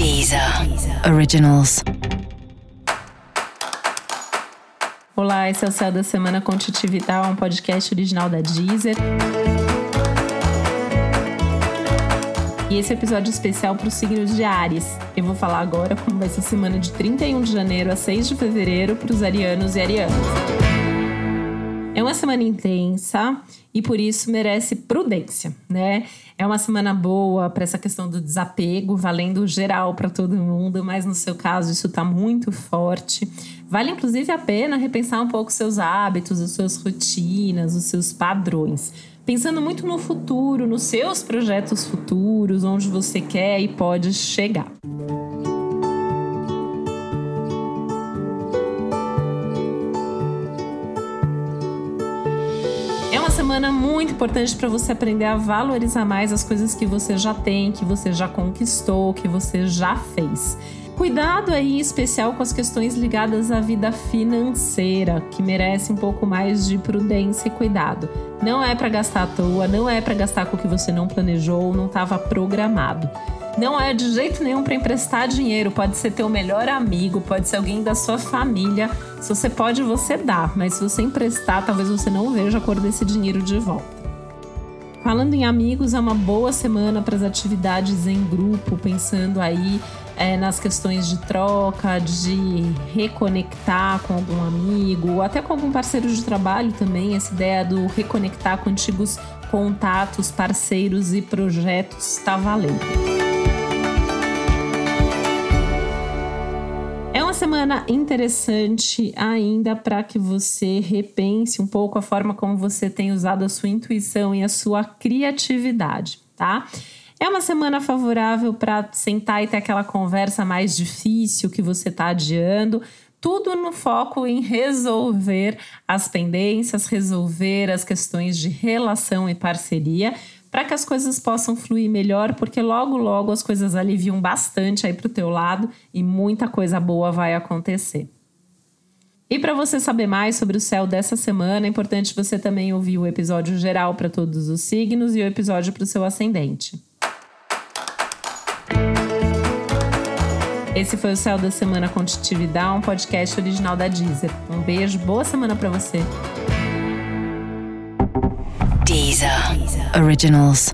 Deezer. Originals. Olá, esse é o Céu da Semana com Titi Vital, um podcast original da Deezer. E esse é episódio especial para os signos de Ares. Eu vou falar agora como vai ser a semana de 31 de janeiro a 6 de fevereiro para os arianos e arianas. É uma semana intensa e por isso merece prudência, né? É uma semana boa para essa questão do desapego, valendo geral para todo mundo, mas no seu caso isso está muito forte. Vale inclusive a pena repensar um pouco seus hábitos, as suas rotinas, os seus padrões. Pensando muito no futuro, nos seus projetos futuros, onde você quer e pode chegar. Semana muito importante para você aprender a valorizar mais as coisas que você já tem, que você já conquistou, que você já fez. Cuidado aí especial com as questões ligadas à vida financeira, que merece um pouco mais de prudência e cuidado. Não é para gastar à toa, não é para gastar com o que você não planejou, não estava programado. Não é de jeito nenhum para emprestar dinheiro. Pode ser teu melhor amigo, pode ser alguém da sua família. Se você pode, você dá. Mas se você emprestar, talvez você não veja a cor desse dinheiro de volta. Falando em amigos, é uma boa semana para as atividades em grupo, pensando aí é, nas questões de troca, de reconectar com algum amigo, ou até com algum parceiro de trabalho também. Essa ideia do reconectar com antigos contatos, parceiros e projetos está valendo. Semana interessante ainda para que você repense um pouco a forma como você tem usado a sua intuição e a sua criatividade, tá? É uma semana favorável para sentar e ter aquela conversa mais difícil que você está adiando, tudo no foco em resolver as pendências, resolver as questões de relação e parceria, para que as coisas possam fluir melhor, porque logo logo as coisas aliviam bastante aí para o teu lado e muita coisa boa vai acontecer. E para você saber mais sobre o céu dessa semana, é importante você também ouvir o episódio geral para todos os signos e o episódio para o seu ascendente. Esse foi o Céu da Semana com um podcast original da Deezer. Um beijo, boa semana para você. Deezer. Originals.